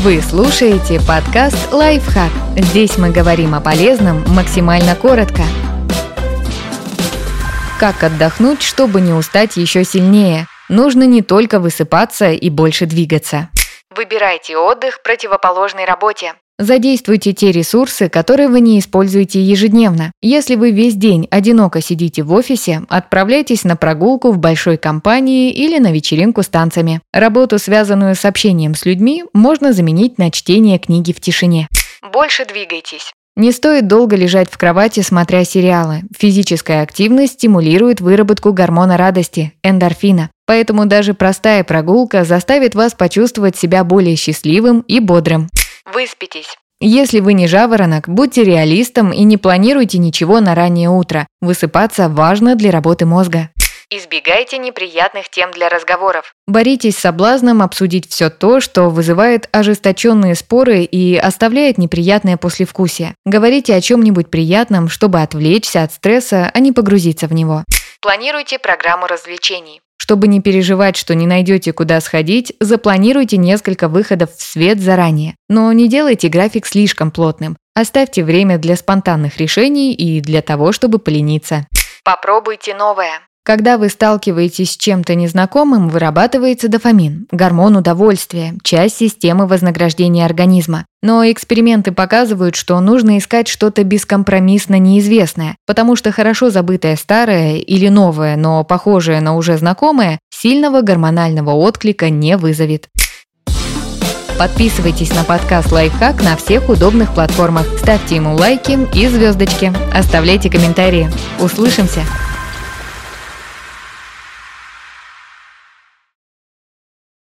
Вы слушаете подкаст «Лайфхак». Здесь мы говорим о полезном максимально коротко. Как отдохнуть, чтобы не устать еще сильнее? Нужно не только высыпаться и больше двигаться. Выбирайте отдых противоположной работе. Задействуйте те ресурсы, которые вы не используете ежедневно. Если вы весь день одиноко сидите в офисе, отправляйтесь на прогулку в большой компании или на вечеринку с танцами. Работу, связанную с общением с людьми, можно заменить на чтение книги в тишине. Больше двигайтесь. Не стоит долго лежать в кровати, смотря сериалы. Физическая активность стимулирует выработку гормона радости – эндорфина. Поэтому даже простая прогулка заставит вас почувствовать себя более счастливым и бодрым. Выспитесь. Если вы не жаворонок, будьте реалистом и не планируйте ничего на раннее утро. Высыпаться важно для работы мозга. Избегайте неприятных тем для разговоров. Боритесь с соблазном обсудить все то, что вызывает ожесточенные споры и оставляет неприятное послевкусие. Говорите о чем-нибудь приятном, чтобы отвлечься от стресса, а не погрузиться в него. Планируйте программу развлечений. Чтобы не переживать, что не найдете куда сходить, запланируйте несколько выходов в свет заранее. Но не делайте график слишком плотным. Оставьте время для спонтанных решений и для того, чтобы полениться. Попробуйте новое. Когда вы сталкиваетесь с чем-то незнакомым, вырабатывается дофамин, гормон удовольствия, часть системы вознаграждения организма. Но эксперименты показывают, что нужно искать что-то бескомпромиссно неизвестное, потому что хорошо забытое старое или новое, но похожее на уже знакомое, сильного гормонального отклика не вызовет. Подписывайтесь на подкаст «Лайфхак» на всех удобных платформах, ставьте ему лайки и звездочки, оставляйте комментарии. Услышимся!